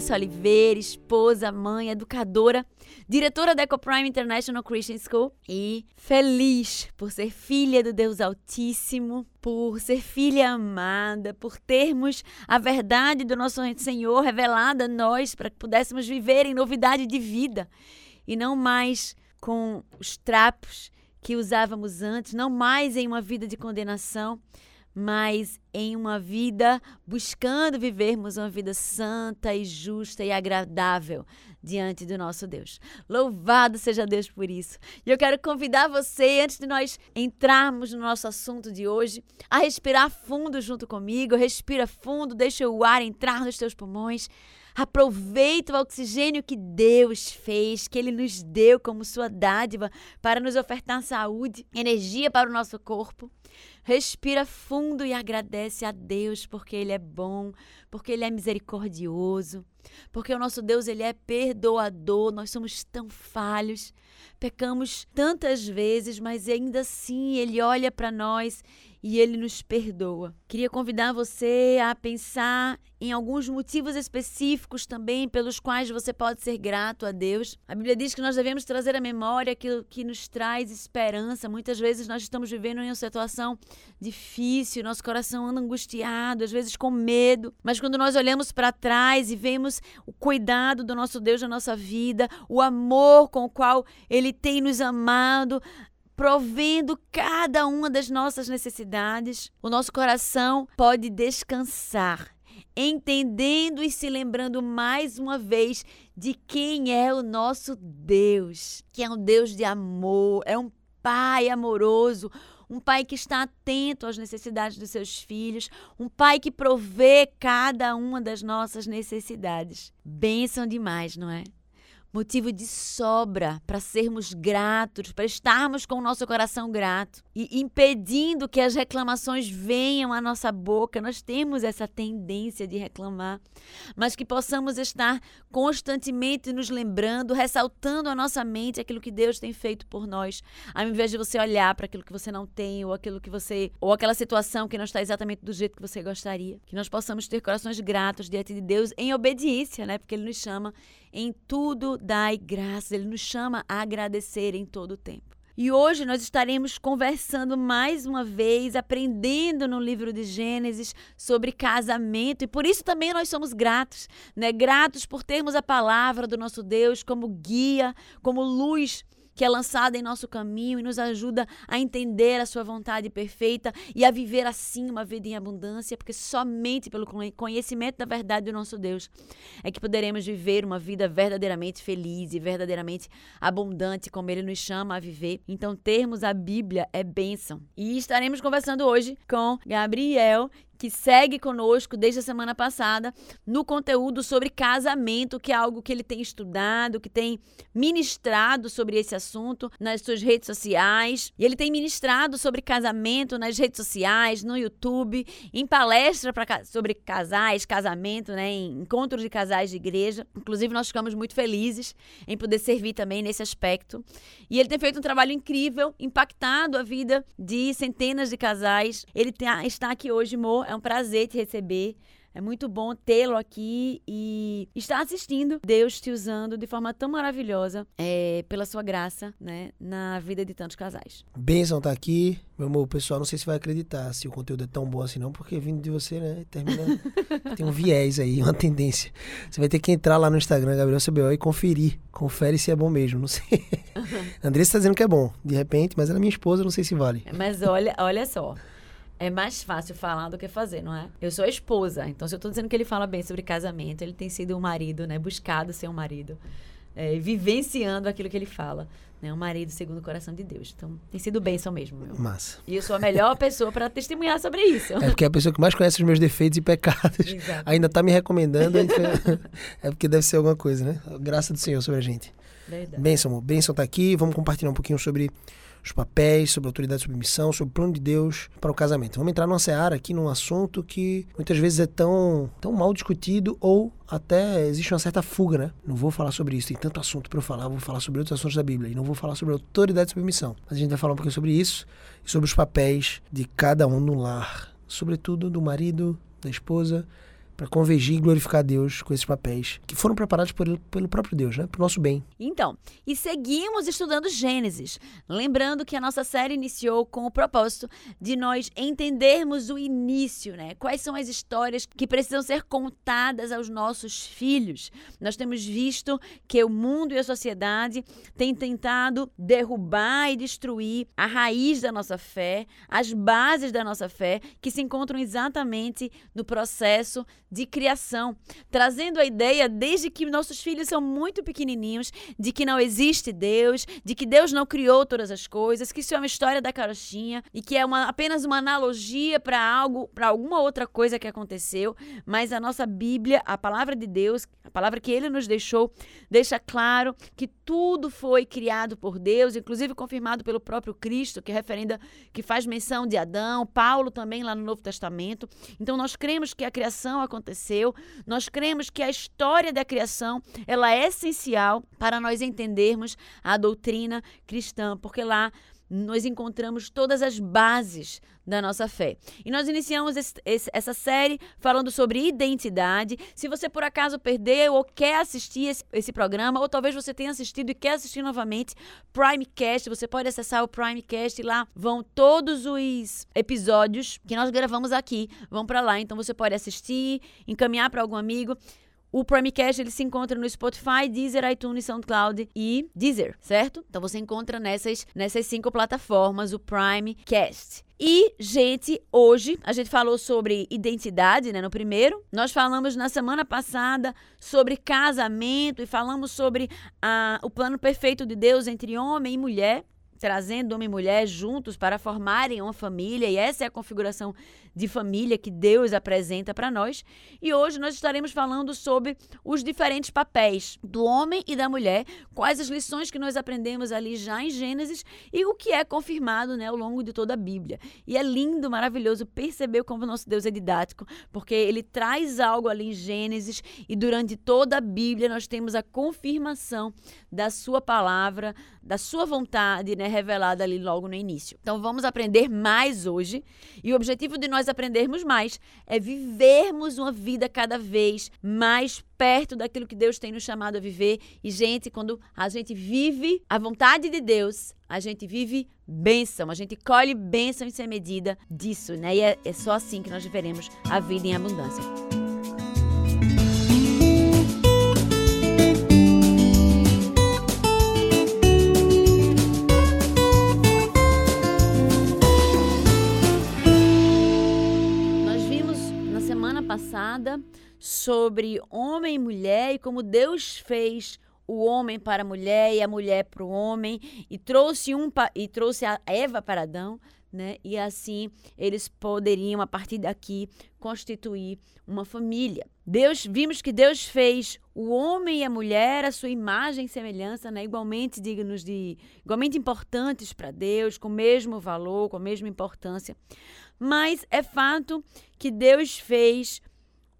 Sou Andressa Oliveira, esposa, mãe, educadora, diretora da EcoPrime International Christian School e feliz por ser filha do Deus Altíssimo, por ser filha amada, por termos a verdade do nosso Senhor revelada a nós para que pudéssemos viver em novidade de vida e não mais com os trapos que usávamos antes, não mais em uma vida de condenação, mas em uma vida buscando vivermos uma vida santa e justa e agradável diante do nosso Deus. Louvado seja Deus por isso. E eu quero convidar você, antes de nós entrarmos no nosso assunto de hoje, a respirar fundo junto comigo. Respira fundo, deixa o ar entrar nos teus pulmões. Aproveita o oxigênio que Deus fez, que Ele nos deu como sua dádiva para nos ofertar saúde, energia para o nosso corpo. Respira fundo e agradece a Deus porque Ele é bom, porque Ele é misericordioso, porque o nosso Deus ele é perdoador. Nós somos tão falhos, pecamos tantas vezes, mas ainda assim Ele olha para nós e ele nos perdoa. Queria convidar você a pensar em alguns motivos específicos também pelos quais você pode ser grato a Deus. A Bíblia diz que nós devemos trazer à memória aquilo que nos traz esperança. Muitas vezes nós estamos vivendo em uma situação difícil, nosso coração anda angustiado, às vezes com medo, mas quando nós olhamos para trás e vemos o cuidado do nosso Deus na nossa vida, o amor com o qual ele tem nos amado, provendo cada uma das nossas necessidades, o nosso coração pode descansar, entendendo e se lembrando mais uma vez de quem é o nosso Deus, que é um Deus de amor, é um Pai amoroso, um pai que está atento às necessidades dos seus filhos, um pai que provê cada uma das nossas necessidades. Bênção demais, não é? Motivo de sobra para sermos gratos, para estarmos com o nosso coração grato e impedindo que as reclamações venham à nossa boca. Nós temos essa tendência de reclamar, mas que possamos estar constantemente nos lembrando, ressaltando à nossa mente aquilo que Deus tem feito por nós, ao invés de você olhar para aquilo que você não tem ou aquilo que você ou aquela situação que não está exatamente do jeito que você gostaria. Que nós possamos ter corações gratos diante de Deus em obediência, né? Porque ele nos chama em tudo dai graças. Ele nos chama a agradecer em todo o tempo. E hoje nós estaremos conversando mais uma vez, aprendendo no livro de Gênesis sobre casamento, e por isso também nós somos gratos, né? Gratos por termos a palavra do nosso Deus como guia, como luz que é lançada em nosso caminho e nos ajuda a entender a sua vontade perfeita e a viver assim uma vida em abundância, porque somente pelo conhecimento da verdade do nosso Deus é que poderemos viver uma vida verdadeiramente feliz e verdadeiramente abundante, como ele nos chama a viver. Então, termos a Bíblia é bênção. E estaremos conversando hoje com Gabriel, que segue conosco desde a semana passada no conteúdo sobre casamento, que é algo que ele tem estudado, que tem ministrado sobre esse assunto nas suas redes sociais. E ele tem ministrado sobre casamento nas redes sociais, no YouTube, em palestra sobre casais, casamento, né, em encontros de casais de igreja. Inclusive, nós ficamos muito felizes em poder servir também nesse aspecto. E ele tem feito um trabalho incrível, impactado a vida de centenas de casais. Ele tá, está aqui hoje, Mo, é um prazer te receber. É muito bom tê-lo aqui e estar assistindo Deus te usando de forma tão maravilhosa, é, pela sua graça, né, na vida de tantos casais. Bênção tá aqui. Meu amor, o pessoal não sei se vai acreditar se o conteúdo é tão bom assim não, porque vindo de você, né, termina... tem um viés aí, uma tendência. Você vai ter que entrar lá no Instagram, Gabriel CBO, e conferir. Confere se é bom mesmo, não sei. Uhum. Andressa tá dizendo que é bom, de repente, mas ela é minha esposa, não sei se vale. Mas olha, olha só. É mais fácil falar do que fazer, não é? Eu sou a esposa, então se eu estou dizendo que ele fala bem sobre casamento, ele tem sido um marido, né? Buscado ser um marido. É, vivenciando aquilo que ele fala. Né? Um marido segundo o coração de Deus. Então, tem sido bênção mesmo. Meu. Massa. E eu sou a melhor pessoa para testemunhar sobre isso. É porque é a pessoa que mais conhece os meus defeitos e pecados Exato. ainda está me recomendando. é porque deve ser alguma coisa, né? Graça do Senhor sobre a gente. Verdade. Bênção, amor. Bênção tá aqui. Vamos compartilhar um pouquinho sobre os papéis, sobre a autoridade e submissão, sobre o plano de Deus para o casamento. Vamos entrar numa seara aqui num assunto que muitas vezes é tão, tão mal discutido ou até existe uma certa fuga, né? Não vou falar sobre isso, tem tanto assunto para eu falar, vou falar sobre outros assuntos da Bíblia e não vou falar sobre autoridade e submissão. Mas a gente vai falar um pouquinho sobre isso e sobre os papéis de cada um no lar, sobretudo do marido, da esposa para convergir e glorificar Deus com esses papéis que foram preparados por, pelo próprio Deus, né? Para o nosso bem. Então, e seguimos estudando Gênesis. Lembrando que a nossa série iniciou com o propósito de nós entendermos o início, né? Quais são as histórias que precisam ser contadas aos nossos filhos. Nós temos visto que o mundo e a sociedade têm tentado derrubar e destruir a raiz da nossa fé, as bases da nossa fé, que se encontram exatamente no processo de criação, trazendo a ideia desde que nossos filhos são muito pequenininhos de que não existe Deus, de que Deus não criou todas as coisas, que isso é uma história da carochinha e que é uma, apenas uma analogia para algo, para alguma outra coisa que aconteceu, mas a nossa Bíblia, a palavra de Deus, a palavra que ele nos deixou, deixa claro que tudo foi criado por Deus, inclusive confirmado pelo próprio Cristo, que referenda que faz menção de Adão, Paulo também lá no Novo Testamento. Então nós cremos que a criação aconteceu aconteceu. Nós cremos que a história da criação, ela é essencial para nós entendermos a doutrina cristã, porque lá nós encontramos todas as bases da nossa fé. E nós iniciamos esse, esse, essa série falando sobre identidade. Se você por acaso perdeu ou quer assistir esse, esse, programa, ou talvez você tenha assistido e quer assistir novamente, Primecast, você pode acessar o Primecast e lá vão todos os episódios que nós gravamos aqui, vão para lá. Então você pode assistir, encaminhar para algum amigo. O Primecast ele se encontra no Spotify, Deezer, iTunes, SoundCloud e Deezer, certo? Então você encontra nessas, nessas cinco plataformas o Primecast. E, gente, hoje a gente falou sobre identidade, né? No primeiro. Nós falamos na semana passada sobre casamento e falamos sobre a, o plano perfeito de Deus entre homem e mulher trazendo homem e mulher juntos para formarem uma família, e essa é a configuração de família que Deus apresenta para nós. E hoje nós estaremos falando sobre os diferentes papéis do homem e da mulher, quais as lições que nós aprendemos ali já em Gênesis e o que é confirmado né, ao longo de toda a Bíblia. E é lindo, maravilhoso perceber como o nosso Deus é didático, porque ele traz algo ali em Gênesis e durante toda a Bíblia nós temos a confirmação da sua palavra, da sua vontade, né, revelada ali logo no início. Então vamos aprender mais hoje. E o objetivo de nós aprendermos mais, é vivermos uma vida cada vez mais perto daquilo que Deus tem nos chamado a viver. E, gente, quando a gente vive a vontade de Deus, a gente vive bênção, a gente colhe bênção em ser medida disso, né? E é, é só assim que nós viveremos a vida em abundância. Sobre homem e mulher e como Deus fez o homem para a mulher e a mulher para o homem e trouxe um e trouxe a Eva para Adão, né? E assim eles poderiam a partir daqui constituir uma família. Deus vimos que Deus fez o homem e a mulher a sua imagem e semelhança, né? Igualmente dignos de, igualmente importantes para Deus, com o mesmo valor, com a mesma importância. Mas é fato que Deus fez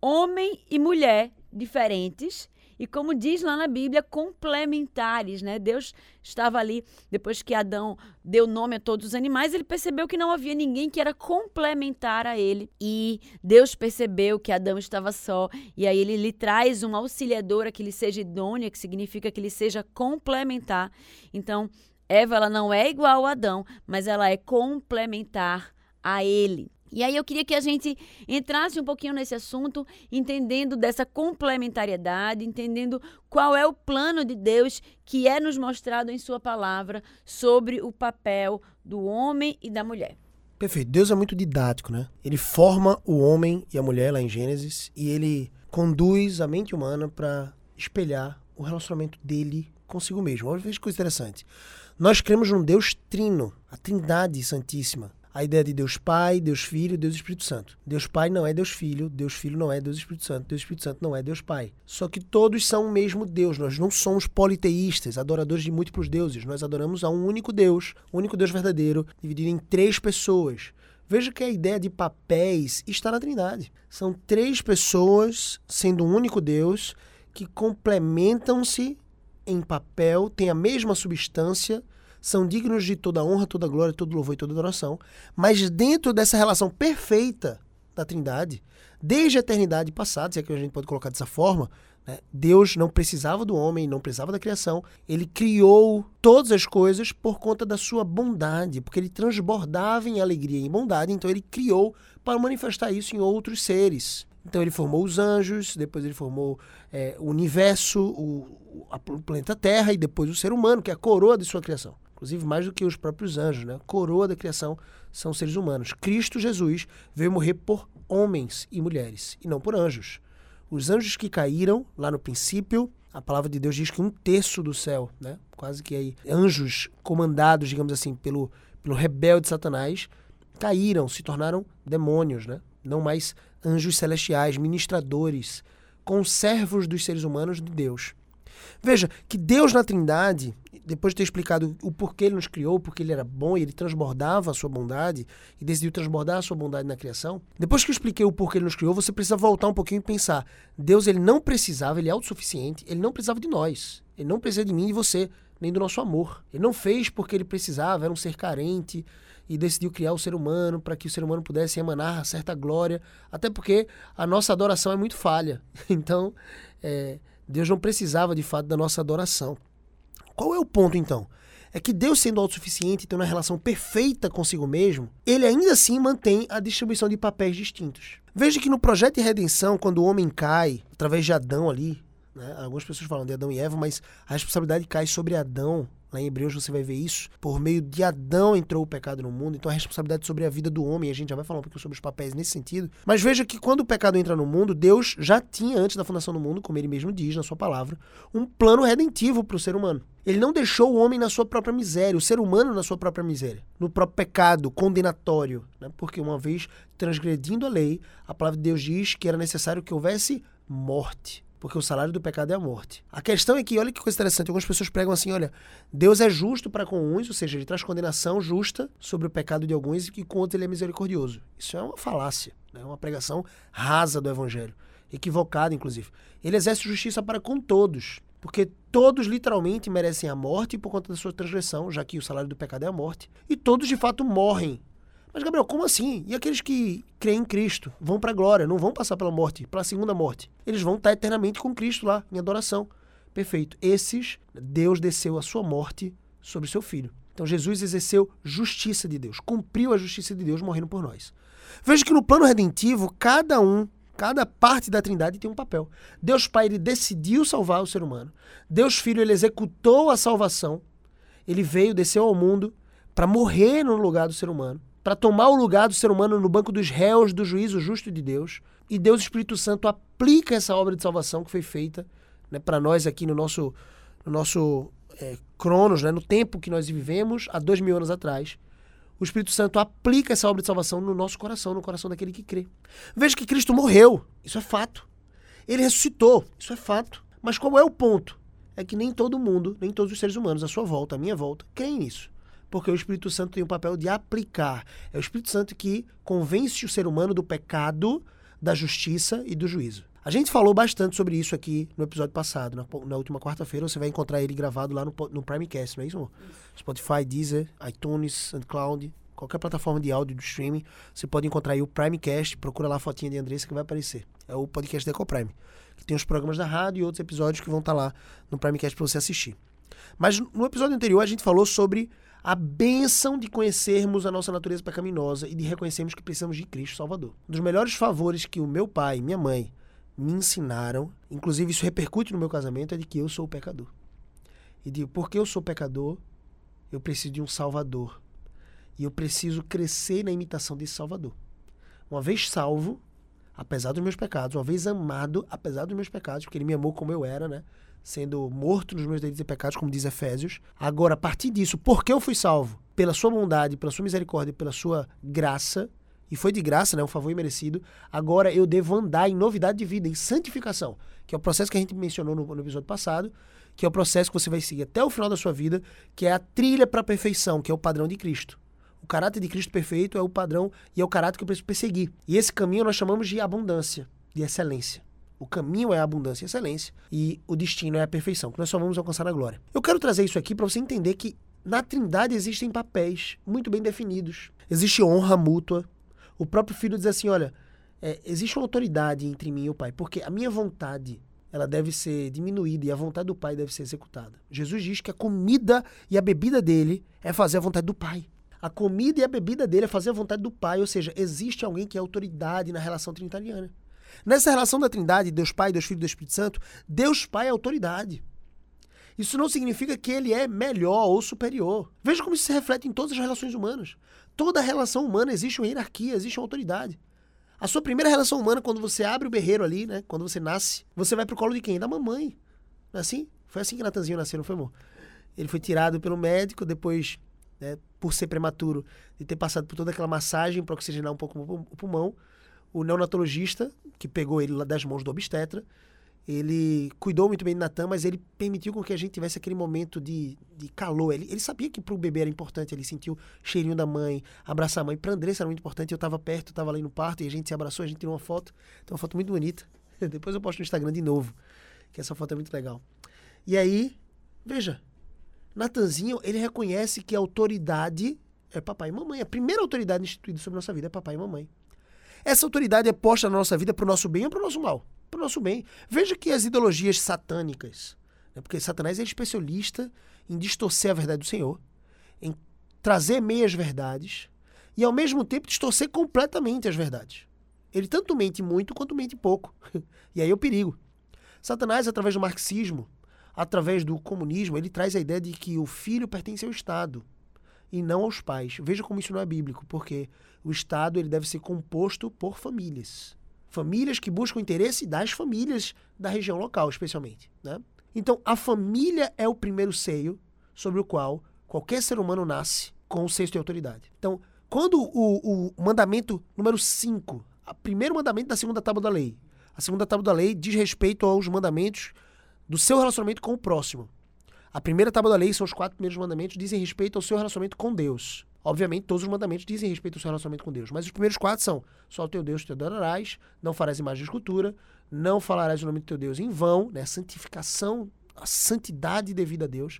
homem e mulher diferentes e como diz lá na Bíblia, complementares, né? Deus estava ali depois que Adão deu nome a todos os animais, ele percebeu que não havia ninguém que era complementar a ele. E Deus percebeu que Adão estava só, e aí ele lhe traz uma auxiliadora que lhe seja idônea, que significa que ele seja complementar. Então, Eva ela não é igual a Adão, mas ela é complementar a ele. E aí eu queria que a gente entrasse um pouquinho nesse assunto, entendendo dessa complementariedade, entendendo qual é o plano de Deus que é nos mostrado em sua palavra sobre o papel do homem e da mulher. Perfeito. Deus é muito didático, né? Ele forma o homem e a mulher lá em Gênesis e ele conduz a mente humana para espelhar o relacionamento dele consigo mesmo. Olha, que coisa interessante. Nós cremos num Deus trino, a Trindade Santíssima a ideia de Deus Pai, Deus Filho, Deus Espírito Santo. Deus Pai não é Deus Filho, Deus Filho não é Deus Espírito Santo, Deus Espírito Santo não é Deus Pai. Só que todos são o mesmo Deus. Nós não somos politeístas, adoradores de múltiplos deuses. Nós adoramos a um único Deus, um único Deus verdadeiro, dividido em três pessoas. Veja que a ideia de papéis está na Trindade. São três pessoas, sendo um único Deus, que complementam-se em papel, têm a mesma substância, são dignos de toda honra, toda glória, todo louvor e toda adoração, mas dentro dessa relação perfeita da Trindade, desde a eternidade passada, se é que a gente pode colocar dessa forma, né? Deus não precisava do homem, não precisava da criação, ele criou todas as coisas por conta da sua bondade, porque ele transbordava em alegria e em bondade, então ele criou para manifestar isso em outros seres. Então ele formou os anjos, depois ele formou é, o universo, o, o planeta Terra e depois o ser humano, que é a coroa de sua criação inclusive mais do que os próprios anjos, né? Coroa da criação são seres humanos. Cristo Jesus veio morrer por homens e mulheres, e não por anjos. Os anjos que caíram lá no princípio, a palavra de Deus diz que um terço do céu, né? Quase que aí anjos comandados, digamos assim, pelo pelo rebelde Satanás, caíram, se tornaram demônios, né? Não mais anjos celestiais, ministradores, conservos dos seres humanos de Deus. Veja que Deus na Trindade, depois de ter explicado o porquê ele nos criou, porque ele era bom e ele transbordava a sua bondade e decidiu transbordar a sua bondade na criação, depois que eu expliquei o porquê ele nos criou, você precisa voltar um pouquinho e pensar: Deus ele não precisava, ele é autossuficiente, ele não precisava de nós, ele não precisa de mim e de você, nem do nosso amor. Ele não fez porque ele precisava, era um ser carente e decidiu criar o ser humano para que o ser humano pudesse emanar certa glória, até porque a nossa adoração é muito falha. Então, é, Deus não precisava de fato da nossa adoração. Qual é o ponto então? É que Deus, sendo autossuficiente, tendo uma relação perfeita consigo mesmo, ele ainda assim mantém a distribuição de papéis distintos. Veja que no projeto de redenção, quando o homem cai, através de Adão ali, né, algumas pessoas falam de Adão e Eva, mas a responsabilidade cai sobre Adão Lá em Hebreus você vai ver isso. Por meio de Adão entrou o pecado no mundo, então a responsabilidade sobre a vida do homem, a gente já vai falar um pouquinho sobre os papéis nesse sentido. Mas veja que quando o pecado entra no mundo, Deus já tinha, antes da fundação do mundo, como ele mesmo diz na sua palavra, um plano redentivo para o ser humano. Ele não deixou o homem na sua própria miséria, o ser humano na sua própria miséria, no próprio pecado condenatório. Né? Porque uma vez transgredindo a lei, a palavra de Deus diz que era necessário que houvesse morte porque o salário do pecado é a morte. A questão é que, olha que coisa interessante, algumas pessoas pregam assim, olha, Deus é justo para com uns, ou seja, ele traz condenação justa sobre o pecado de alguns e outros ele é misericordioso. Isso é uma falácia, é né? uma pregação rasa do evangelho, equivocada inclusive. Ele exerce justiça para com todos, porque todos literalmente merecem a morte por conta da sua transgressão, já que o salário do pecado é a morte, e todos de fato morrem mas, Gabriel, como assim? E aqueles que creem em Cristo vão para a glória, não vão passar pela morte, pela segunda morte. Eles vão estar eternamente com Cristo lá, em adoração. Perfeito. Esses, Deus desceu a sua morte sobre o seu filho. Então, Jesus exerceu justiça de Deus, cumpriu a justiça de Deus morrendo por nós. Veja que no plano redentivo, cada um, cada parte da Trindade tem um papel. Deus Pai, ele decidiu salvar o ser humano. Deus Filho, ele executou a salvação. Ele veio, desceu ao mundo para morrer no lugar do ser humano para tomar o lugar do ser humano no banco dos réus do juízo justo de Deus. E Deus Espírito Santo aplica essa obra de salvação que foi feita né, para nós aqui no nosso, no nosso é, Cronos, né, no tempo que nós vivemos, há dois mil anos atrás. O Espírito Santo aplica essa obra de salvação no nosso coração, no coração daquele que crê. Veja que Cristo morreu, isso é fato. Ele ressuscitou, isso é fato. Mas qual é o ponto? É que nem todo mundo, nem todos os seres humanos à sua volta, à minha volta, creem nisso porque o Espírito Santo tem o papel de aplicar. É o Espírito Santo que convence o ser humano do pecado, da justiça e do juízo. A gente falou bastante sobre isso aqui no episódio passado, na, na última quarta-feira. Você vai encontrar ele gravado lá no, no Primecast, não é isso, amor? Spotify, Deezer, iTunes, SoundCloud, qualquer plataforma de áudio do streaming. Você pode encontrar aí o Primecast, procura lá a fotinha de Andressa que vai aparecer. É o podcast da EcoPrime. Que tem os programas da rádio e outros episódios que vão estar lá no Primecast para você assistir. Mas no episódio anterior a gente falou sobre a bênção de conhecermos a nossa natureza pecaminosa e de reconhecermos que precisamos de Cristo Salvador. Um dos melhores favores que o meu pai e minha mãe me ensinaram, inclusive isso repercute no meu casamento, é de que eu sou pecador. E de porque eu sou pecador, eu preciso de um Salvador. E eu preciso crescer na imitação desse Salvador. Uma vez salvo, apesar dos meus pecados, uma vez amado, apesar dos meus pecados, porque ele me amou como eu era, né? Sendo morto nos meus delitos e pecados, como diz Efésios. Agora, a partir disso, porque eu fui salvo? Pela sua bondade, pela sua misericórdia, pela sua graça, e foi de graça, né? Um favor imerecido. Agora eu devo andar em novidade de vida, em santificação, que é o processo que a gente mencionou no, no episódio passado, que é o processo que você vai seguir até o final da sua vida, que é a trilha para a perfeição, que é o padrão de Cristo. O caráter de Cristo perfeito é o padrão e é o caráter que eu preciso perseguir. E esse caminho nós chamamos de abundância, de excelência. O caminho é a abundância e excelência e o destino é a perfeição, que nós só vamos alcançar na glória. Eu quero trazer isso aqui para você entender que na Trindade existem papéis muito bem definidos. Existe honra mútua. O próprio filho diz assim: olha, é, existe uma autoridade entre mim e o pai, porque a minha vontade ela deve ser diminuída e a vontade do pai deve ser executada. Jesus diz que a comida e a bebida dele é fazer a vontade do pai. A comida e a bebida dele é fazer a vontade do Pai, ou seja, existe alguém que é autoridade na relação trinitariana. Nessa relação da Trindade, Deus Pai, Deus Filho e Deus Espírito Santo, Deus Pai é autoridade. Isso não significa que ele é melhor ou superior. Veja como isso se reflete em todas as relações humanas. Toda relação humana existe uma hierarquia, existe uma autoridade. A sua primeira relação humana, quando você abre o berreiro ali, né? Quando você nasce, você vai pro colo de quem? Da mamãe. Não é assim? Foi assim que Natanzinho nasceu, não foi, amor? Ele foi tirado pelo médico, depois né, por ser prematuro, de ter passado por toda aquela massagem para oxigenar um pouco o pulmão. O neonatologista, que pegou ele das mãos do obstetra, ele cuidou muito bem de Natan, mas ele permitiu com que a gente tivesse aquele momento de, de calor. Ele, ele sabia que para o bebê era importante, ele sentiu o cheirinho da mãe, abraçar a mãe. Para Andressa era muito importante, eu estava perto, estava ali no parto e a gente se abraçou, a gente tirou uma foto. Tem uma foto muito bonita. Depois eu posto no Instagram de novo, que essa foto é muito legal. E aí, veja, Natanzinho, ele reconhece que a autoridade é papai e mamãe. A primeira autoridade instituída sobre nossa vida é papai e mamãe. Essa autoridade é posta na nossa vida para o nosso bem ou para o nosso mal? Para o nosso bem. Veja que as ideologias satânicas, né, porque Satanás é especialista em distorcer a verdade do Senhor, em trazer meias verdades e ao mesmo tempo distorcer completamente as verdades. Ele tanto mente muito quanto mente pouco. e aí é o perigo. Satanás, através do marxismo, através do comunismo, ele traz a ideia de que o filho pertence ao Estado e não aos pais. Veja como isso não é bíblico, porque o Estado ele deve ser composto por famílias. Famílias que buscam o interesse das famílias da região local, especialmente. Né? Então, a família é o primeiro seio sobre o qual qualquer ser humano nasce com o senso de autoridade. Então, quando o, o mandamento número 5, o primeiro mandamento da segunda tábua da lei, a segunda tábua da lei diz respeito aos mandamentos do seu relacionamento com o próximo. A primeira tábua da lei são os quatro primeiros mandamentos, dizem respeito ao seu relacionamento com Deus. Obviamente, todos os mandamentos dizem respeito ao seu relacionamento com Deus, mas os primeiros quatro são: só o teu Deus te adorarás, não farás imagem de escultura, não falarás o nome do teu Deus em vão, né? Santificação, a santidade devida a Deus,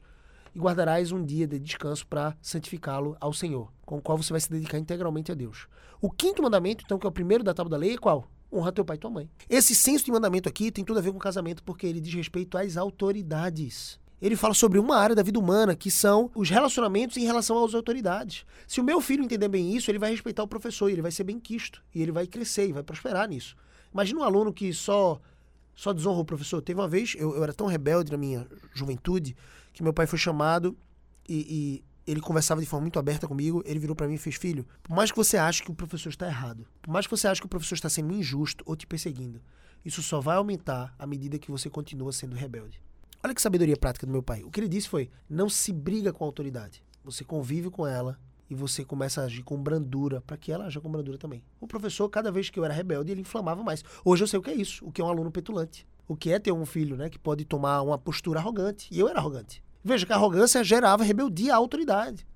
e guardarás um dia de descanso para santificá-lo ao Senhor, com o qual você vai se dedicar integralmente a Deus. O quinto mandamento, então, que é o primeiro da tábua da lei, é qual? honra teu pai e tua mãe. Esse senso de mandamento aqui tem tudo a ver com casamento, porque ele diz respeito às autoridades. Ele fala sobre uma área da vida humana que são os relacionamentos em relação às autoridades. Se o meu filho entender bem isso, ele vai respeitar o professor, ele vai ser bem quisto, e ele vai crescer e vai prosperar nisso. Imagina um aluno que só só desonra o professor. Teve uma vez, eu, eu era tão rebelde na minha juventude, que meu pai foi chamado e, e ele conversava de forma muito aberta comigo, ele virou para mim e fez: Filho, por mais que você ache que o professor está errado, por mais que você ache que o professor está sendo injusto ou te perseguindo, isso só vai aumentar à medida que você continua sendo rebelde. Olha que sabedoria prática do meu pai. O que ele disse foi: não se briga com a autoridade. Você convive com ela e você começa a agir com brandura, para que ela aja com brandura também. O professor, cada vez que eu era rebelde, ele inflamava mais. Hoje eu sei o que é isso, o que é um aluno petulante. O que é ter um filho, né, que pode tomar uma postura arrogante. E eu era arrogante. Veja que a arrogância gerava rebeldia à autoridade.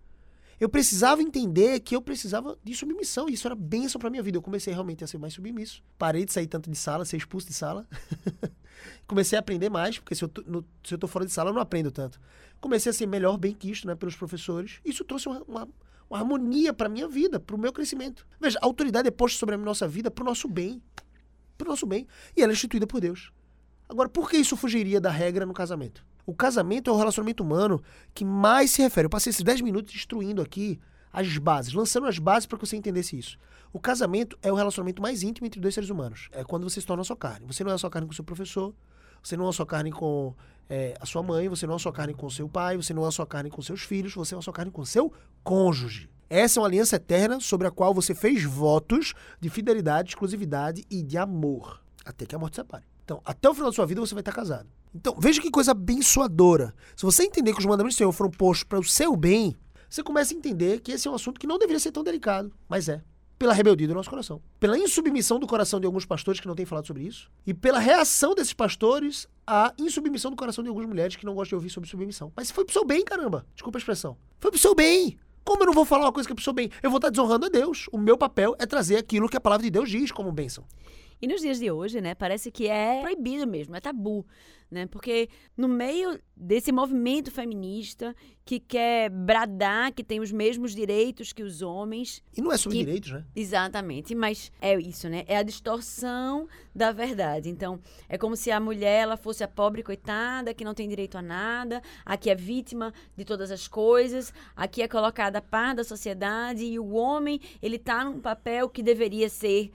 Eu precisava entender que eu precisava de submissão. E isso era bênção para minha vida. Eu comecei realmente a ser mais submisso. Parei de sair tanto de sala, ser expulso de sala. comecei a aprender mais, porque se eu, tô, no, se eu tô fora de sala, eu não aprendo tanto. Comecei a ser melhor, bem quisto né, pelos professores. Isso trouxe uma, uma, uma harmonia para minha vida, para o meu crescimento. Veja, a autoridade é posta sobre a nossa vida para o nosso bem. Para o nosso bem. E ela é instituída por Deus. Agora, por que isso fugiria da regra no casamento? O casamento é o relacionamento humano que mais se refere. Eu passei esses 10 minutos destruindo aqui as bases, lançando as bases para que você entendesse isso. O casamento é o relacionamento mais íntimo entre dois seres humanos. É quando você se torna sua carne. Você não é sua carne com seu professor, você não é sua carne com é, a sua mãe, você não é sua carne com seu pai, você não é sua carne com seus filhos, você é sua carne com seu cônjuge. Essa é uma aliança eterna sobre a qual você fez votos de fidelidade, exclusividade e de amor, até que a morte separe. Então, até o final da sua vida você vai estar casado. Então, veja que coisa abençoadora. Se você entender que os mandamentos do Senhor foram postos para o seu bem, você começa a entender que esse é um assunto que não deveria ser tão delicado, mas é. Pela rebeldia do nosso coração. Pela insubmissão do coração de alguns pastores que não têm falado sobre isso. E pela reação desses pastores à insubmissão do coração de algumas mulheres que não gostam de ouvir sobre submissão. Mas foi pro seu bem, caramba. Desculpa a expressão. Foi pro seu bem. Como eu não vou falar uma coisa que é pro seu bem? Eu vou estar desonrando a Deus. O meu papel é trazer aquilo que a palavra de Deus diz como bênção. E nos dias de hoje, né, parece que é proibido mesmo, é tabu, né? Porque no meio desse movimento feminista que quer bradar que tem os mesmos direitos que os homens. E não é sobre que... direitos, né? Exatamente, mas é isso, né? É a distorção da verdade. Então, é como se a mulher ela fosse a pobre coitada que não tem direito a nada, aqui é vítima de todas as coisas, aqui é colocada a par da sociedade e o homem, ele tá num papel que deveria ser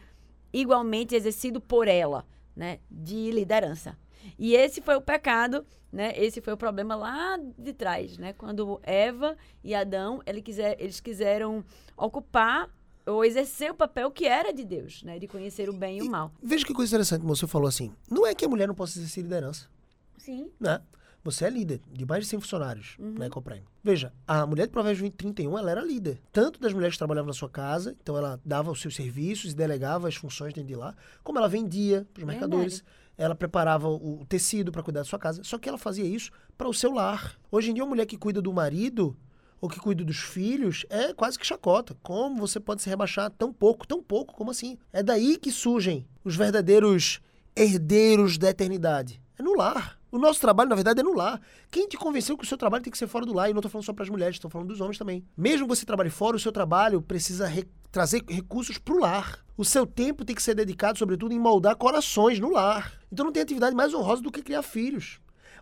igualmente exercido por ela, né, de liderança. E esse foi o pecado, né? Esse foi o problema lá de trás, né? Quando Eva e Adão, ele quiser, eles quiseram ocupar ou exercer o papel que era de Deus, né? De conhecer o bem e, e o mal. Veja que coisa interessante, você falou assim. Não é que a mulher não possa exercer liderança. Sim. Né? Você é líder de mais de 100 funcionários uhum. na Ecoprime. Veja, a mulher de Provérbios 31, ela era líder. Tanto das mulheres que trabalhavam na sua casa, então ela dava os seus serviços e delegava as funções dentro de lá, como ela vendia para os mercadores. Ela preparava o tecido para cuidar da sua casa. Só que ela fazia isso para o seu lar. Hoje em dia, uma mulher que cuida do marido ou que cuida dos filhos é quase que chacota. Como você pode se rebaixar tão pouco, tão pouco? Como assim? É daí que surgem os verdadeiros herdeiros da eternidade. É no lar. O nosso trabalho, na verdade, é no lar. Quem te convenceu que o seu trabalho tem que ser fora do lar? E não estou falando só para as mulheres, estou falando dos homens também. Mesmo que você trabalhe fora, o seu trabalho precisa re trazer recursos para o lar. O seu tempo tem que ser dedicado, sobretudo, em moldar corações no lar. Então não tem atividade mais honrosa do que criar filhos.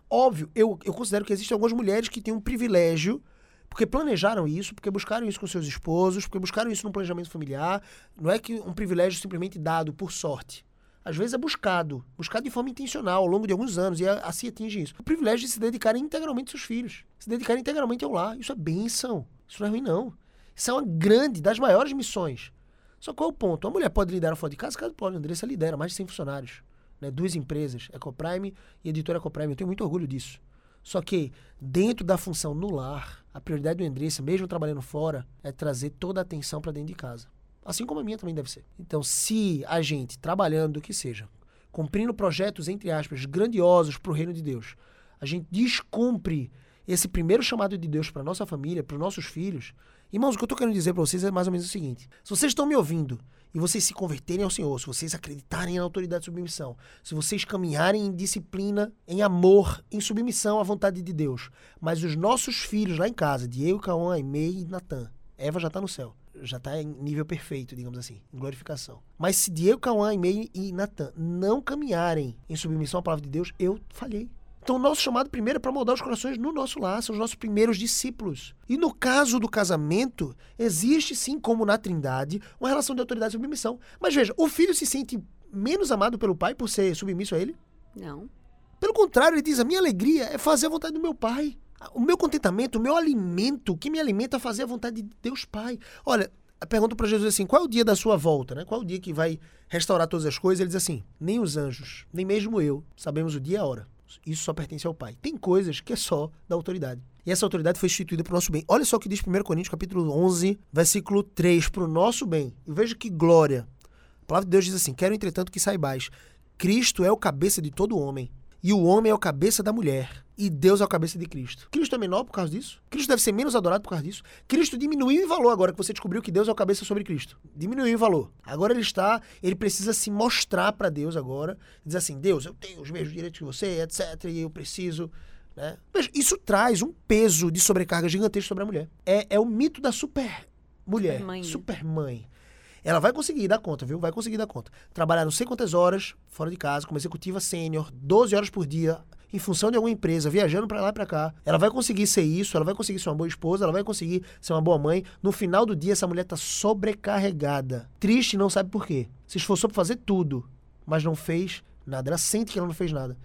Óbvio, eu, eu considero que existem algumas mulheres que têm um privilégio porque planejaram isso, porque buscaram isso com seus esposos, porque buscaram isso no planejamento familiar. Não é que um privilégio simplesmente dado por sorte às vezes é buscado, buscado de forma intencional ao longo de alguns anos, e assim atinge isso. O privilégio de se dedicarem integralmente aos seus filhos, se dedicarem integralmente ao lar. Isso é bênção. Isso não é ruim, não. Isso é uma grande, das maiores missões. Só qual é o ponto? A mulher pode liderar fora de casa? Caso pode. A Andressa lidera mais de 100 funcionários. Né? Duas empresas, Ecoprime e Editora Ecoprime. Eu tenho muito orgulho disso. Só que, dentro da função no lar, a prioridade do Andressa, mesmo trabalhando fora, é trazer toda a atenção para dentro de casa. Assim como a minha também deve ser. Então, se a gente, trabalhando o que seja, cumprindo projetos, entre aspas, grandiosos para o reino de Deus, a gente descumpre esse primeiro chamado de Deus para nossa família, para os nossos filhos. Irmãos, o que eu estou querendo dizer para vocês é mais ou menos o seguinte: se vocês estão me ouvindo e vocês se converterem ao Senhor, se vocês acreditarem na autoridade de submissão, se vocês caminharem em disciplina, em amor, em submissão à vontade de Deus, mas os nossos filhos lá em casa, Diego, Cauã, Aimei e Natan, Eva já está no céu já está em nível perfeito, digamos assim, em glorificação. Mas se Diego, Cauã, Imei e Natan não caminharem em submissão à palavra de Deus, eu falhei. Então, o nosso chamado primeiro é para moldar os corações no nosso lar, são os nossos primeiros discípulos. E no caso do casamento, existe sim, como na Trindade, uma relação de autoridade e submissão. Mas veja, o filho se sente menos amado pelo pai por ser submisso a ele? Não. Pelo contrário, ele diz: a minha alegria é fazer a vontade do meu pai. O meu contentamento, o meu alimento, o que me alimenta é fazer a vontade de Deus Pai. Olha, a pergunta para Jesus assim: qual é o dia da sua volta? Né? Qual é o dia que vai restaurar todas as coisas? Ele diz assim: nem os anjos, nem mesmo eu, sabemos o dia e a hora. Isso só pertence ao Pai. Tem coisas que é só da autoridade. E essa autoridade foi instituída para o nosso bem. Olha só o que diz 1 Coríntios capítulo 11, versículo 3, para o nosso bem. E veja que glória. A palavra de Deus diz assim: Quero, entretanto, que saibais, Cristo é o cabeça de todo homem, e o homem é o cabeça da mulher. E Deus é o cabeça de Cristo. Cristo é menor por causa disso? Cristo deve ser menos adorado por causa disso? Cristo diminuiu em valor agora que você descobriu que Deus é o cabeça sobre Cristo. Diminuiu em valor. Agora ele está, ele precisa se mostrar para Deus agora. Dizer assim: Deus, eu tenho os mesmos direitos que você, etc. E eu preciso. Né? Veja, isso traz um peso de sobrecarga gigantesco sobre a mulher. É, é o mito da super mulher. Super mãe. Super mãe. Ela vai conseguir dar conta, viu? Vai conseguir dar conta. Trabalhar não sei quantas horas fora de casa, como executiva sênior, 12 horas por dia, em função de alguma empresa, viajando para lá e pra cá. Ela vai conseguir ser isso, ela vai conseguir ser uma boa esposa, ela vai conseguir ser uma boa mãe. No final do dia, essa mulher tá sobrecarregada. Triste, não sabe por quê. Se esforçou pra fazer tudo, mas não fez nada. Ela sente que ela não fez nada.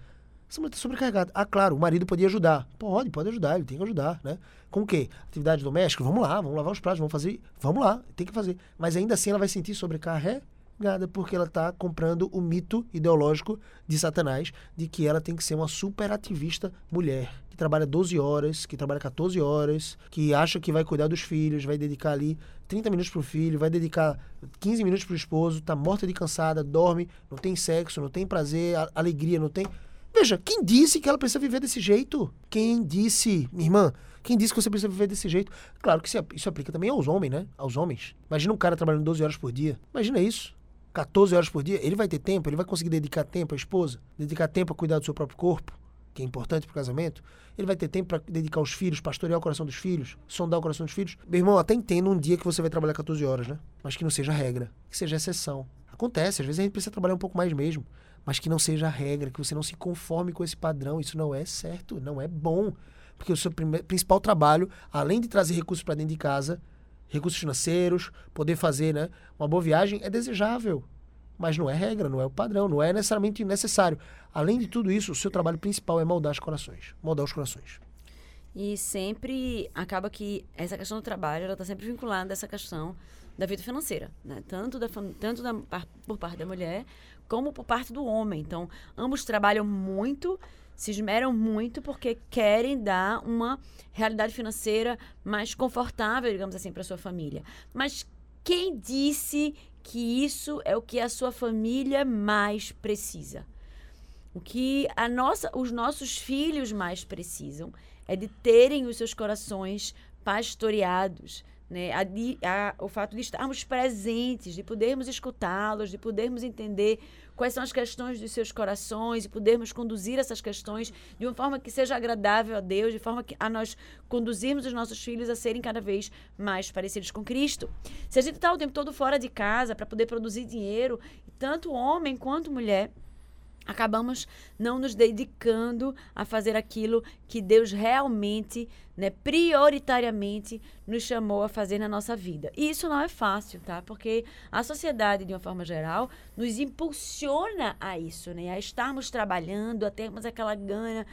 Essa mulher tá sobrecarregada. Ah, claro, o marido podia ajudar. Pode, pode ajudar, ele tem que ajudar, né? Com o quê? Atividade doméstica? Vamos lá, vamos lavar os pratos, vamos fazer. Vamos lá, tem que fazer. Mas ainda assim ela vai sentir sobrecarregada porque ela está comprando o mito ideológico de Satanás de que ela tem que ser uma superativista mulher, que trabalha 12 horas, que trabalha 14 horas, que acha que vai cuidar dos filhos, vai dedicar ali 30 minutos pro filho, vai dedicar 15 minutos pro esposo, tá morta de cansada, dorme, não tem sexo, não tem prazer, alegria, não tem Veja, quem disse que ela precisa viver desse jeito? Quem disse, minha irmã, quem disse que você precisa viver desse jeito? Claro que isso aplica também aos homens, né? Aos homens. Imagina um cara trabalhando 12 horas por dia. Imagina isso. 14 horas por dia. Ele vai ter tempo, ele vai conseguir dedicar tempo à esposa, dedicar tempo a cuidar do seu próprio corpo, que é importante para o casamento. Ele vai ter tempo para dedicar aos filhos, pastorear o coração dos filhos, sondar o coração dos filhos. Meu irmão, até entendo um dia que você vai trabalhar 14 horas, né? Mas que não seja regra, que seja exceção. Acontece, às vezes a gente precisa trabalhar um pouco mais mesmo mas que não seja a regra, que você não se conforme com esse padrão. Isso não é certo, não é bom. Porque o seu principal trabalho, além de trazer recursos para dentro de casa, recursos financeiros, poder fazer né, uma boa viagem, é desejável. Mas não é regra, não é o padrão, não é necessariamente necessário. Além de tudo isso, o seu trabalho principal é moldar os corações. Moldar os corações. E sempre acaba que essa questão do trabalho, ela está sempre vinculada a essa questão da vida financeira, né? Tanto, da, tanto da, por parte da mulher, como por parte do homem. Então, ambos trabalham muito, se esmeram muito porque querem dar uma realidade financeira mais confortável, digamos assim, para sua família. Mas quem disse que isso é o que a sua família mais precisa? O que a nossa, os nossos filhos mais precisam é de terem os seus corações pastoreados, né? A, a, o fato de estarmos presentes, de podermos escutá-los, de podermos entender quais são as questões dos seus corações e podermos conduzir essas questões de uma forma que seja agradável a Deus, de forma que a nós conduzirmos os nossos filhos a serem cada vez mais parecidos com Cristo. Se a gente está o tempo todo fora de casa para poder produzir dinheiro, tanto homem quanto mulher, acabamos não nos dedicando a fazer aquilo que Deus realmente, né, prioritariamente nos chamou a fazer na nossa vida. E isso não é fácil, tá? Porque a sociedade, de uma forma geral, nos impulsiona a isso, né? A estarmos trabalhando, a termos aquela gana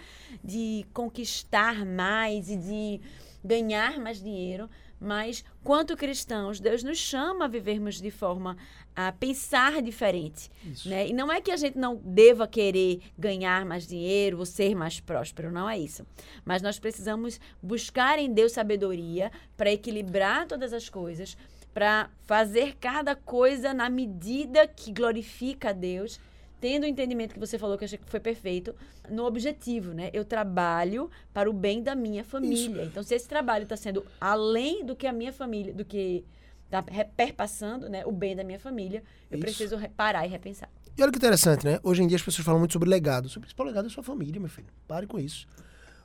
de conquistar mais e de ganhar mais dinheiro, mas quanto cristãos, Deus nos chama a vivermos de forma a pensar diferente, isso. né? E não é que a gente não deva querer ganhar mais dinheiro ou ser mais próspero, não é isso. Mas nós precisamos buscar em Deus sabedoria para equilibrar todas as coisas, para fazer cada coisa na medida que glorifica a Deus tendo o entendimento que você falou, que eu achei que foi perfeito, no objetivo, né? Eu trabalho para o bem da minha família. Isso. Então, se esse trabalho está sendo além do que a minha família, do que está perpassando, né, o bem da minha família, eu Isso. preciso parar e repensar. E olha que interessante, né? Hoje em dia as pessoas falam muito sobre legado. O principal legado é sua família, meu filho. Pare com isso.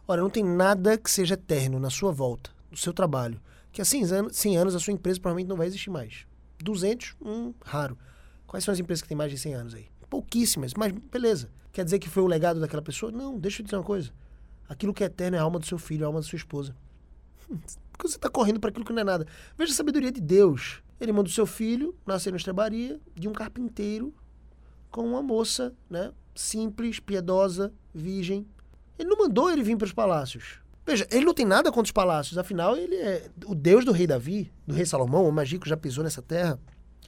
Olha, não tem nada que seja eterno na sua volta, no seu trabalho. Que há 100 anos, 100 anos a sua empresa provavelmente não vai existir mais. 200, um, raro. Quais são as empresas que têm mais de 100 anos aí? Pouquíssimas, mas beleza. Quer dizer que foi o legado daquela pessoa? Não, deixa eu dizer uma coisa. Aquilo que é eterno é a alma do seu filho, a alma da sua esposa. Porque você está correndo para aquilo que não é nada. Veja a sabedoria de Deus. Ele manda o seu filho nascer na estrebaria de um carpinteiro com uma moça, né? Simples, piedosa, virgem. Ele não mandou ele vir para os palácios. Veja, ele não tem nada contra os palácios. Afinal, ele é o Deus do rei Davi, do rei Salomão, o magico já pisou nessa terra.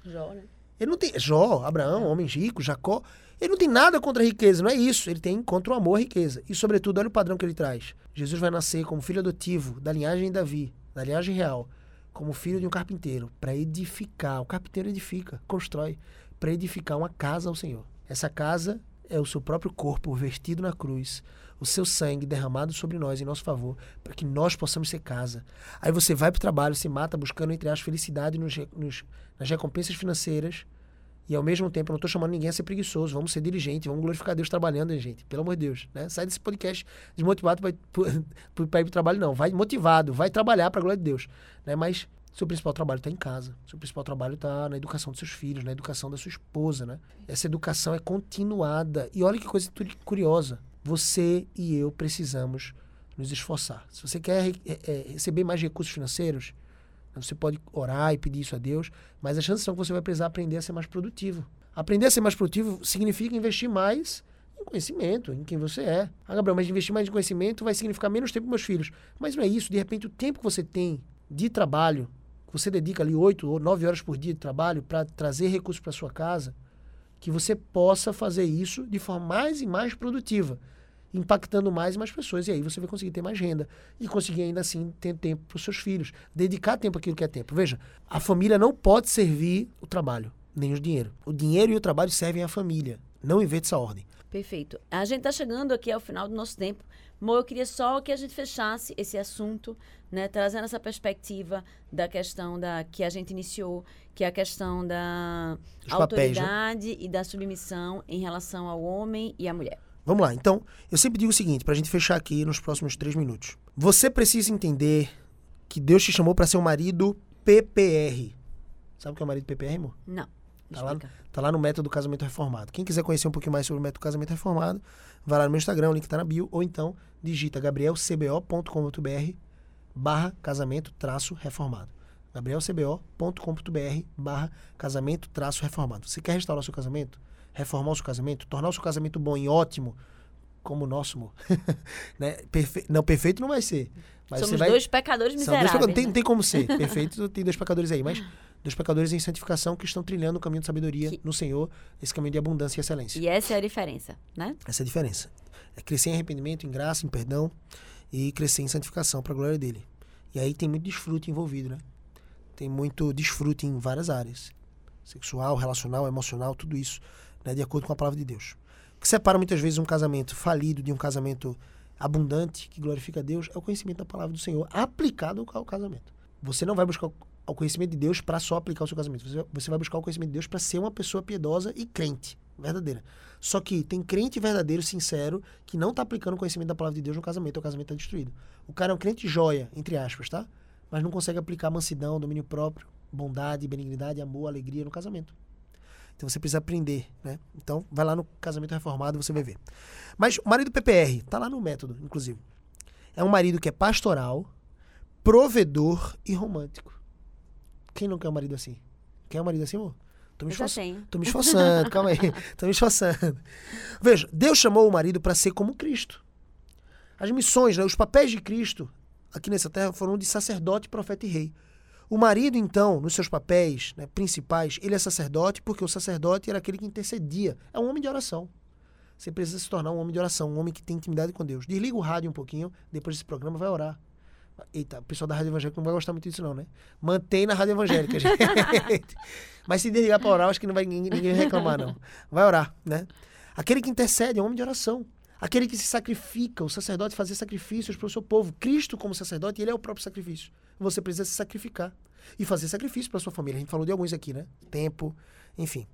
Jó, né? Ele não tem. Jó, Abraão, homens ricos, Jacó. Ele não tem nada contra a riqueza, não é isso. Ele tem contra o amor a riqueza. E, sobretudo, olha o padrão que ele traz. Jesus vai nascer como filho adotivo da linhagem de Davi, da linhagem real, como filho de um carpinteiro, para edificar. O carpinteiro edifica, constrói, para edificar uma casa ao Senhor. Essa casa é o seu próprio corpo vestido na cruz, o seu sangue derramado sobre nós em nosso favor, para que nós possamos ser casa. Aí você vai para o trabalho, se mata buscando, entre as felicidade nos, nos, nas recompensas financeiras, e ao mesmo tempo, eu não estou chamando ninguém a ser preguiçoso, vamos ser diligentes, vamos glorificar Deus trabalhando, hein, gente? Pelo amor de Deus, né? Sai desse podcast desmotivado para ir para o trabalho, não. Vai motivado, vai trabalhar para a glória de Deus, né? Mas seu principal trabalho está em casa. Seu principal trabalho está na educação dos seus filhos, na educação da sua esposa, né? Essa educação é continuada. E olha que coisa curiosa. Você e eu precisamos nos esforçar. Se você quer é, receber mais recursos financeiros, você pode orar e pedir isso a Deus, mas as chances são que você vai precisar aprender a ser mais produtivo. Aprender a ser mais produtivo significa investir mais Em conhecimento, em quem você é. Ah, Gabriel, mas investir mais em conhecimento vai significar menos tempo com meus filhos. Mas não é isso. De repente, o tempo que você tem de trabalho, você dedica ali oito ou nove horas por dia de trabalho para trazer recursos para sua casa, que você possa fazer isso de forma mais e mais produtiva, impactando mais e mais pessoas. E aí você vai conseguir ter mais renda e conseguir ainda assim ter tempo para os seus filhos, dedicar tempo àquilo que é tempo. Veja, a família não pode servir o trabalho, nem o dinheiro. O dinheiro e o trabalho servem à família, não inverte essa ordem. Perfeito. A gente está chegando aqui ao final do nosso tempo. Mo, eu queria só que a gente fechasse esse assunto, né, trazendo essa perspectiva da questão da que a gente iniciou, que é a questão da Dos papéis, né? autoridade e da submissão em relação ao homem e à mulher. Vamos lá. Então, eu sempre digo o seguinte, para a gente fechar aqui nos próximos três minutos. Você precisa entender que Deus te chamou para ser um marido PPR. Sabe o que é o marido PPR, amor? Não. Tá lá, tá lá no método Casamento Reformado. Quem quiser conhecer um pouquinho mais sobre o método Casamento Reformado, vai lá no meu Instagram, o link tá na bio, ou então digita gabrielcbo.com.br barra casamento traço reformado. gabrielcbo.com.br barra casamento traço reformado. Você quer restaurar seu casamento? Reformar o seu casamento? Tornar o seu casamento bom e ótimo, como o nosso, amor. né? Perfe... Não, perfeito não vai ser. Mas Somos você vai... dois pecadores São dois miseráveis. pecadores. Tem, né? tem como ser. Perfeito, tem dois pecadores aí, mas dois pecadores em santificação que estão trilhando o caminho de sabedoria Que- no Senhor, esse caminho de abundância e excelência. E essa é a diferença, né? Essa é a diferença. É crescer em arrependimento, em graça, em perdão e crescer em santificação para a glória dele. E aí tem muito desfrute envolvido, né? Tem muito desfrute em várias áreas. Sexual, relacional, emocional, tudo isso, né? de acordo com a palavra de Deus. O que separa muitas vezes um casamento falido de um casamento abundante, que glorifica a Deus, é o conhecimento da palavra do Senhor aplicado ao casamento. Você não vai buscar o conhecimento de Deus para só aplicar o seu casamento. Você- vai buscar o conhecimento de Deus para ser uma pessoa piedosa e crente, verdadeira. Só que tem crente verdadeiro, sincero, que não está aplicando o conhecimento da palavra de Deus no casamento, o casamento está destruído. O cara é um crente joia, entre aspas, tá? Mas não consegue aplicar mansidão, domínio próprio, bondade, benignidade, amor, alegria no casamento. Então você precisa aprender, né? Então vai lá no casamento reformado, você vai ver. Mas o marido PPR, tá lá no método, inclusive. É um marido que é pastoral, provedor e romântico. Quem não quer um marido assim? Quer um marido assim, amor? Tô me tenho. Tô me esforçando, calma aí. Tô me esforçando. Veja, Deus chamou o marido para ser como Cristo. As missões, né, os papéis de Cristo aqui nessa terra foram de sacerdote, profeta e rei. O marido, então, nos seus papéis né, principais, ele é sacerdote porque o sacerdote era aquele que intercedia. É um homem de oração. Você precisa se tornar um homem de oração, um homem que tem intimidade com Deus. Desliga o rádio um pouquinho, depois desse programa vai orar. Eita, o pessoal da Rádio Evangélica não vai gostar muito disso, não, né? Mantém na Rádio Evangélica, gente. Mas se desligar para orar, acho que não vai ninguém, reclamar, não. Vai orar, né? Aquele que intercede é um homem de oração. Aquele que se sacrifica, o sacerdote fazer sacrifícios para o seu povo. Cristo, como sacerdote, ele é o próprio sacrifício. Você precisa se sacrificar e fazer sacrifício para sua família. A gente falou de alguns aqui, né? Tempo, enfim.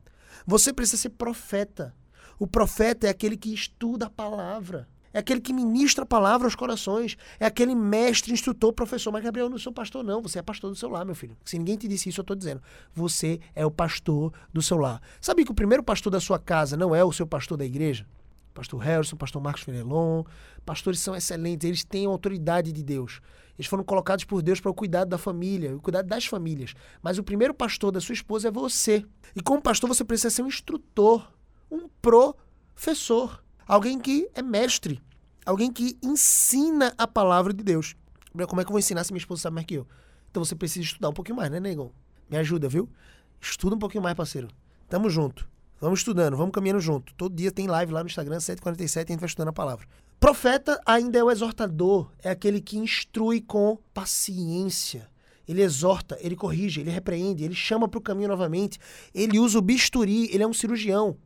Você precisa ser profeta. O profeta é aquele que estuda a palavra. É aquele que ministra a palavra aos corações. É aquele mestre, instrutor, professor. Mas, Gabriel, eu não sou pastor, não. Você é pastor do seu lar, meu filho. Se ninguém te disse isso, eu estou dizendo. Você é o pastor do seu lar. Sabe que o primeiro pastor da sua casa não é o seu pastor da igreja? Pastor Harrison, pastor Marcos Fenelon. Pastores são excelentes. Eles têm autoridade de Deus. Eles foram colocados por Deus para o cuidado da família, o cuidado das famílias. Mas o primeiro pastor da sua esposa é você. E como pastor, você precisa ser um instrutor, um professor. Alguém que é mestre. Alguém que ensina a palavra de Deus. Como é que eu vou ensinar se minha esposa sabe mais que eu? Então você precisa estudar um pouquinho mais, né, Negão? Me ajuda, viu? Estuda um pouquinho mais, parceiro. Tamo junto. Vamos estudando, vamos caminhando junto. Todo dia tem live lá no Instagram, 7h47, a gente vai estudando a palavra. Profeta ainda é o exortador, é aquele que instrui com paciência. Ele exorta, ele corrige, ele repreende, ele chama para o caminho novamente. Ele usa o bisturi, ele é um cirurgião.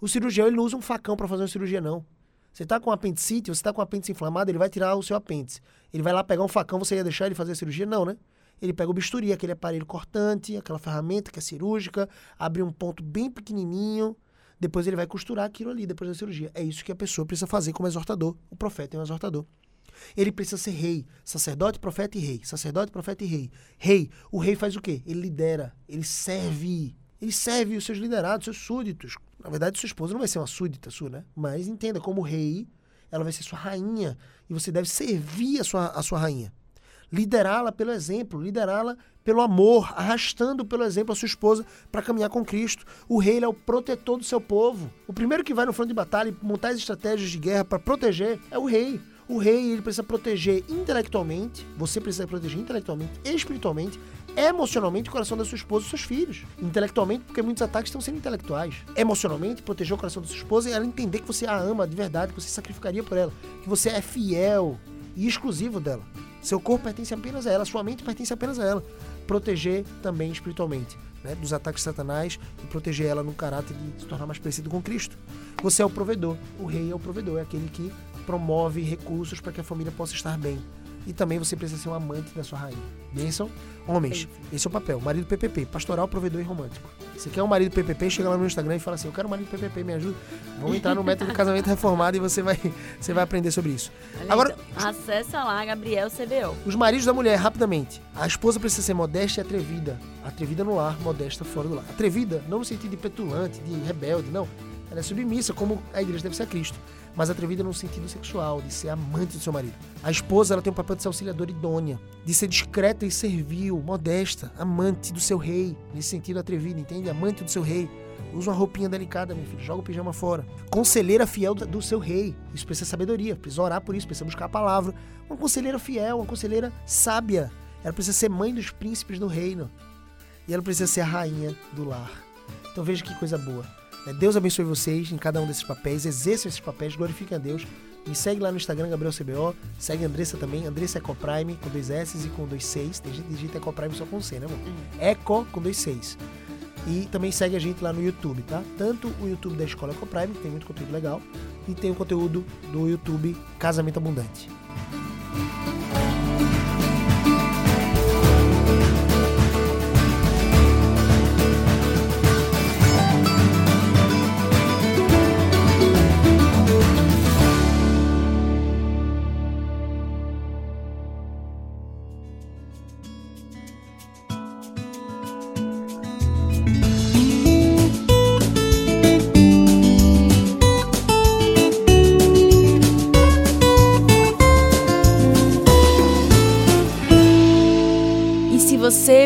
O cirurgião ele não usa um facão para fazer uma cirurgia, não. Você tá com apendicite, você tá com apêndice inflamado, ele vai tirar o seu apêndice. Ele vai lá pegar um facão, você ia deixar ele fazer a cirurgia? Não, né? Ele pega o bisturi, aquele aparelho cortante, aquela ferramenta que é cirúrgica, abre um ponto bem pequenininho, depois ele vai costurar aquilo ali depois da cirurgia. É isso que a pessoa precisa fazer como exortador. O profeta é um exortador. Ele precisa ser rei, sacerdote, profeta e rei. Sacerdote, profeta e rei. Rei, o rei faz o quê? Ele lidera, ele serve. Ele serve os seus liderados, seus súditos. Na verdade, sua esposa não vai ser uma súdita sua, né? Mas entenda, como rei, ela vai ser sua rainha. E você deve servir a sua, a sua rainha. Liderá-la pelo exemplo, liderá-la pelo amor, arrastando pelo exemplo a sua esposa para caminhar com Cristo. O rei é o protetor do seu povo. O primeiro que vai no front de batalha e montar as estratégias de guerra para proteger é o rei. O rei ele precisa proteger intelectualmente, você precisa proteger intelectualmente, espiritualmente, emocionalmente o coração da sua esposa e seus filhos. Intelectualmente, porque muitos ataques estão sendo intelectuais. Emocionalmente, proteger o coração da sua esposa e ela entender que você a ama de verdade, que você sacrificaria por ela, que você é fiel e exclusivo dela. Seu corpo pertence apenas a ela, sua mente pertence apenas a ela. Proteger também espiritualmente, né, dos ataques de Satanás e proteger ela no caráter de se tornar mais parecido com Cristo. Você é o provedor, o rei é o provedor, é aquele que promove recursos para que a família possa estar bem. E também você precisa ser um amante da sua rainha. Bênção? Homens, esse é o papel. Marido PPP, pastoral, provedor e romântico. Você quer um marido PPP, chega lá no Instagram e fala assim: Eu quero um marido PPP, me ajuda. Vamos entrar no método do casamento reformado e você vai, você vai aprender sobre isso. Olha, Agora, então, acessa lá, Gabriel CBO. os maridos da mulher, rapidamente. A esposa precisa ser modesta e atrevida. Atrevida no lar, modesta fora do lar. Atrevida, não no sentido de petulante, de rebelde, não. Ela é submissa, como a igreja deve ser a Cristo. Mas atrevida no sentido sexual, de ser amante do seu marido. A esposa, ela tem o papel de ser auxiliadora idônea, de ser discreta e servil, modesta, amante do seu rei. Nesse sentido, atrevida, entende? Amante do seu rei. Usa uma roupinha delicada, meu filho. Joga o pijama fora. Conselheira fiel do seu rei. Isso precisa sabedoria. Precisa orar por isso. Precisa buscar a palavra. Uma conselheira fiel, uma conselheira sábia. Ela precisa ser mãe dos príncipes do reino. E ela precisa ser a rainha do lar. Então veja que coisa boa. Né? Deus abençoe vocês em cada um desses papéis. Exerçam esses papéis. Glorifiquem a Deus. Me segue lá no Instagram, Gabriel CBO. Segue a Andressa também. Andressa Ecoprime com dois S e com dois Cs. Tem gente que digita Ecoprime só com C, né, amor? Eco com dois Cs. E também segue a gente lá no YouTube, tá? Tanto o YouTube da Escola Ecoprime, que tem muito conteúdo legal, e tem o conteúdo do YouTube Casamento Abundante.